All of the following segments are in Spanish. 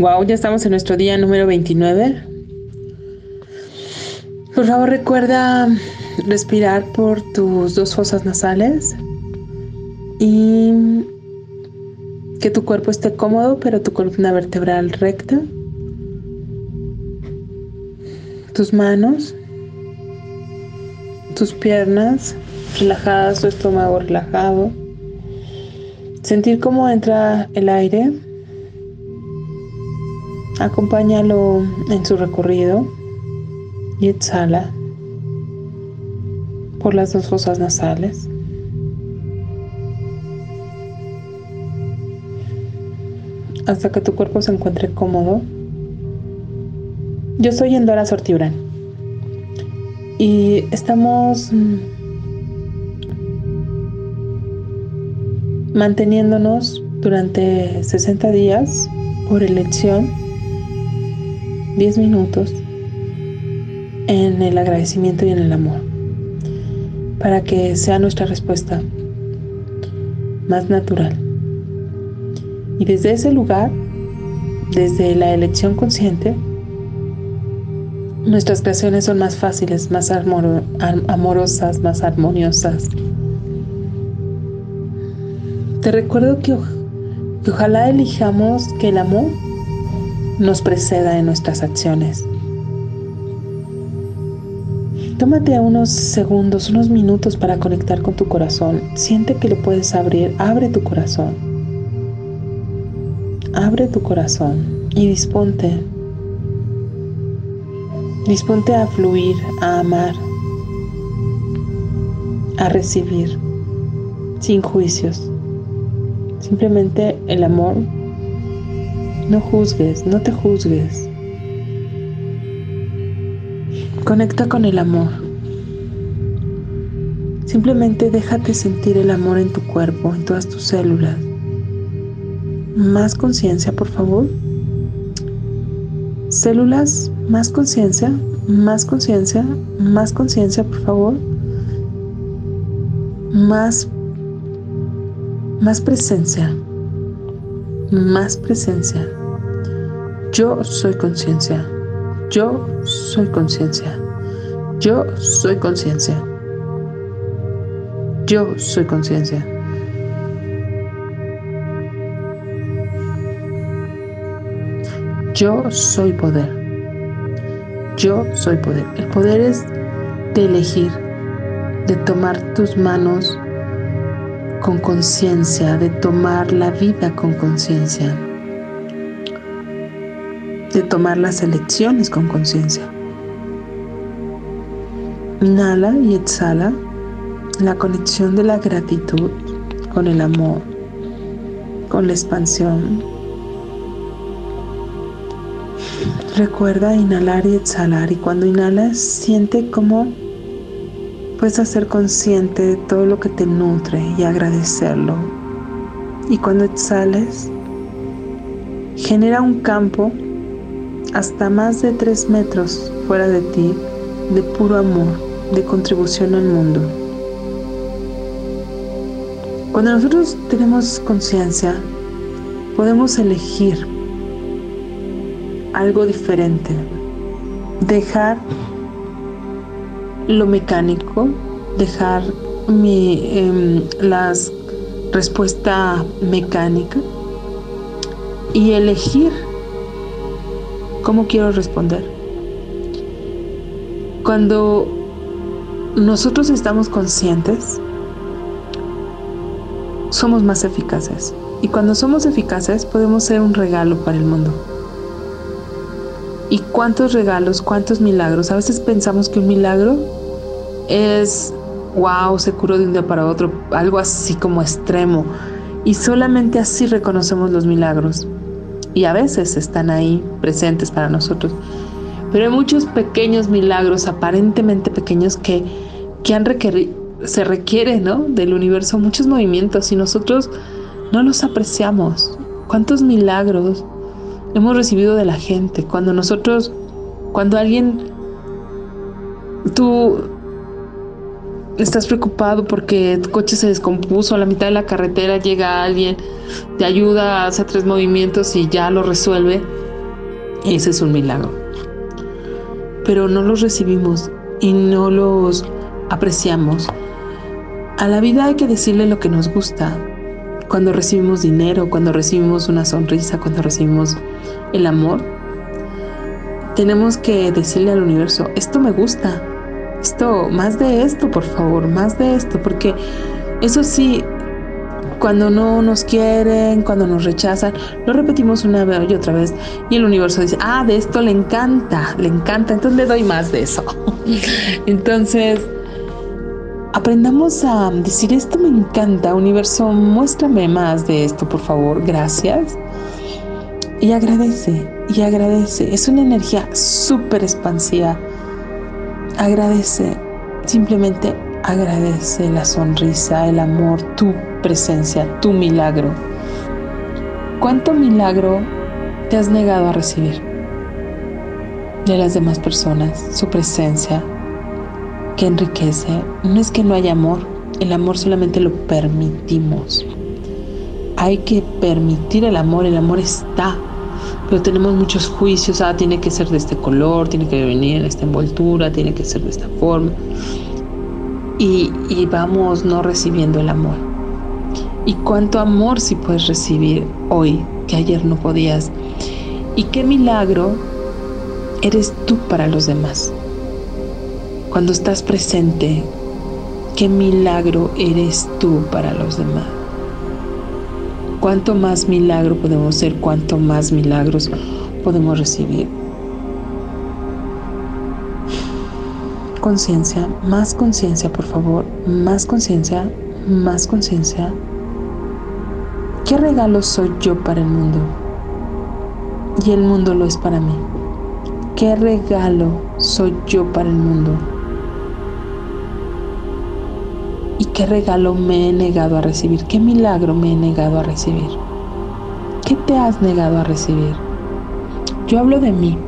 Wow, ya estamos en nuestro día número 29. Por favor, recuerda respirar por tus dos fosas nasales y que tu cuerpo esté cómodo, pero tu columna vertebral recta. Tus manos, tus piernas relajadas, tu estómago relajado. Sentir cómo entra el aire. Acompáñalo en su recorrido y exhala por las dos fosas nasales. Hasta que tu cuerpo se encuentre cómodo. Yo soy Endora Sortibran y estamos manteniéndonos durante 60 días por elección 10 minutos en el agradecimiento y en el amor para que sea nuestra respuesta más natural. Y desde ese lugar, desde la elección consciente, nuestras creaciones son más fáciles, más amorosas, más armoniosas. Te recuerdo que, que ojalá elijamos que el amor nos preceda en nuestras acciones Tómate unos segundos, unos minutos para conectar con tu corazón. Siente que lo puedes abrir. Abre tu corazón. Abre tu corazón y disponte. Disponte a fluir, a amar, a recibir, sin juicios. Simplemente el amor. No juzgues, no te juzgues. Conecta con el amor. Simplemente déjate sentir el amor en tu cuerpo, en todas tus células. Más conciencia, por favor. Células, más conciencia, más conciencia, más conciencia, por favor. Más, más presencia, más presencia. Yo soy conciencia. Yo soy conciencia. Yo soy conciencia. Yo soy conciencia. Yo soy poder. Yo soy poder. El poder es de elegir, de tomar tus manos con conciencia, de tomar la vida con conciencia de tomar las elecciones con conciencia. Inhala y exhala la conexión de la gratitud con el amor, con la expansión. Recuerda inhalar y exhalar y cuando inhalas siente cómo puedes hacer consciente de todo lo que te nutre y agradecerlo. Y cuando exhales, genera un campo hasta más de tres metros fuera de ti de puro amor, de contribución al mundo. Cuando nosotros tenemos conciencia, podemos elegir algo diferente, dejar lo mecánico, dejar eh, las respuesta mecánica y elegir ¿Cómo quiero responder? Cuando nosotros estamos conscientes, somos más eficaces. Y cuando somos eficaces podemos ser un regalo para el mundo. ¿Y cuántos regalos, cuántos milagros? A veces pensamos que un milagro es, wow, se curó de un día para otro, algo así como extremo. Y solamente así reconocemos los milagros y a veces están ahí presentes para nosotros. Pero hay muchos pequeños milagros, aparentemente pequeños, que, que se requiere ¿no? del universo muchos movimientos y nosotros no los apreciamos. ¿Cuántos milagros hemos recibido de la gente? Cuando nosotros, cuando alguien, tú estás preocupado porque tu coche se descompuso a la mitad de la carretera, llega alguien, te ayuda, hace tres movimientos y ya lo resuelve. Ese es un milagro. Pero no los recibimos y no los apreciamos. A la vida hay que decirle lo que nos gusta. Cuando recibimos dinero, cuando recibimos una sonrisa, cuando recibimos el amor, tenemos que decirle al universo, esto me gusta, esto, más de esto, por favor, más de esto, porque eso sí, cuando no nos quieren, cuando nos rechazan, lo repetimos una vez y otra vez y el universo dice, ah, de esto le encanta, le encanta, entonces le doy más de eso. entonces, aprendamos a decir, esto me encanta, universo, muéstrame más de esto, por favor, gracias. Y agradece, y agradece. Es una energía súper expansiva. Agradece, simplemente agradece la sonrisa, el amor, tu presencia, tu milagro. ¿Cuánto milagro te has negado a recibir de las demás personas? Su presencia que enriquece. No es que no haya amor, el amor solamente lo permitimos. Hay que permitir el amor, el amor está, pero tenemos muchos juicios, ah, tiene que ser de este color, tiene que venir en esta envoltura, tiene que ser de esta forma. Y, y vamos no recibiendo el amor. ¿Y cuánto amor si puedes recibir hoy que ayer no podías? ¿Y qué milagro eres tú para los demás? Cuando estás presente, ¿qué milagro eres tú para los demás? Cuánto más milagro podemos ser, cuánto más milagros podemos recibir. Conciencia, más conciencia, por favor, más conciencia, más conciencia. ¿Qué regalo soy yo para el mundo? Y el mundo lo es para mí. ¿Qué regalo soy yo para el mundo? ¿Y qué regalo me he negado a recibir? ¿Qué milagro me he negado a recibir? ¿Qué te has negado a recibir? Yo hablo de mí,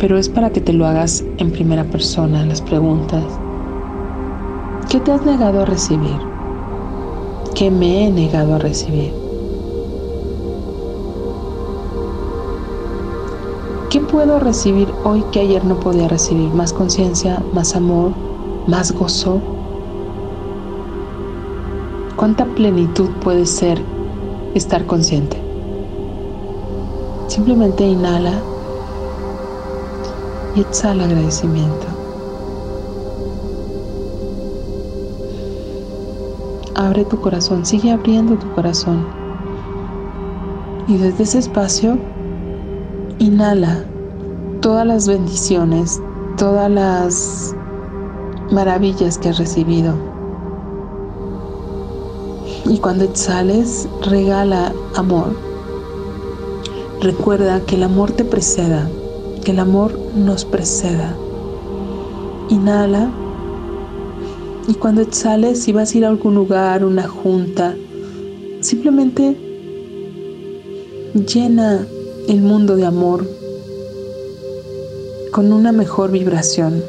pero es para que te lo hagas en primera persona, las preguntas. ¿Qué te has negado a recibir? ¿Qué me he negado a recibir? ¿Qué puedo recibir hoy que ayer no podía recibir? Más conciencia, más amor, más gozo, ¿Cuánta plenitud puede ser estar consciente? Simplemente inhala y exhala agradecimiento. Abre tu corazón, sigue abriendo tu corazón. Y desde ese espacio, inhala todas las bendiciones, todas las maravillas que has recibido y cuando exhales, regala amor. Recuerda que el amor te preceda, que el amor nos preceda. Inhala. Y cuando exhales, si vas a ir a algún lugar, una junta, simplemente llena el mundo de amor con una mejor vibración.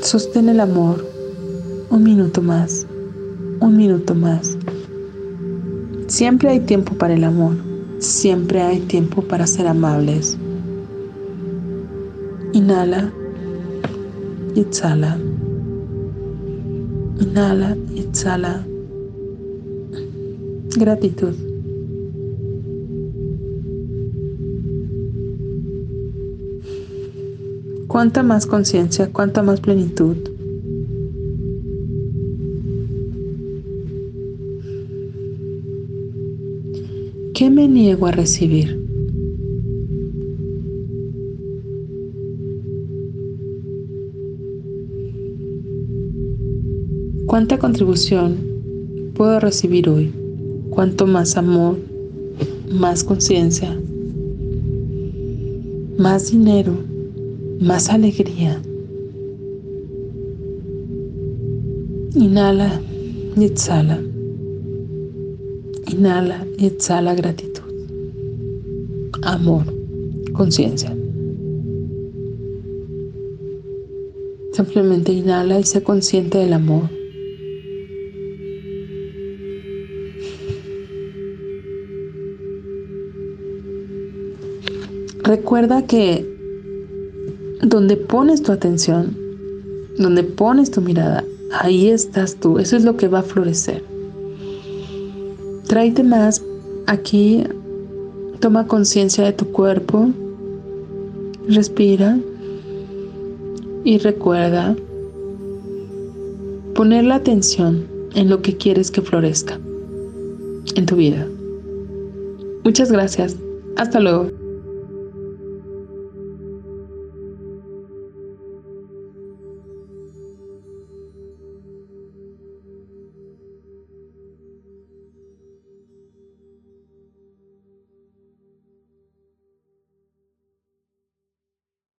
Sostén el amor un minuto más, un minuto más. Siempre hay tiempo para el amor, siempre hay tiempo para ser amables. Inhala y exhala. Inhala y exhala. Gratitud. Cuánta más conciencia, cuánta más plenitud. ¿Qué me niego a recibir? ¿Cuánta contribución puedo recibir hoy? ¿Cuánto más amor, más conciencia, más dinero, más alegría? Inhala y exhala. Inhala y exhala gratitud, amor, conciencia. Simplemente inhala y sé consciente del amor. recuerda que donde pones tu atención, donde pones tu mirada, ahí estás tú. Eso es lo que va a florecer. Tráete más aquí. Toma conciencia de tu cuerpo. Respira. Y recuerda poner la atención en lo que quieres que florezca en tu vida. Muchas gracias. Hasta luego.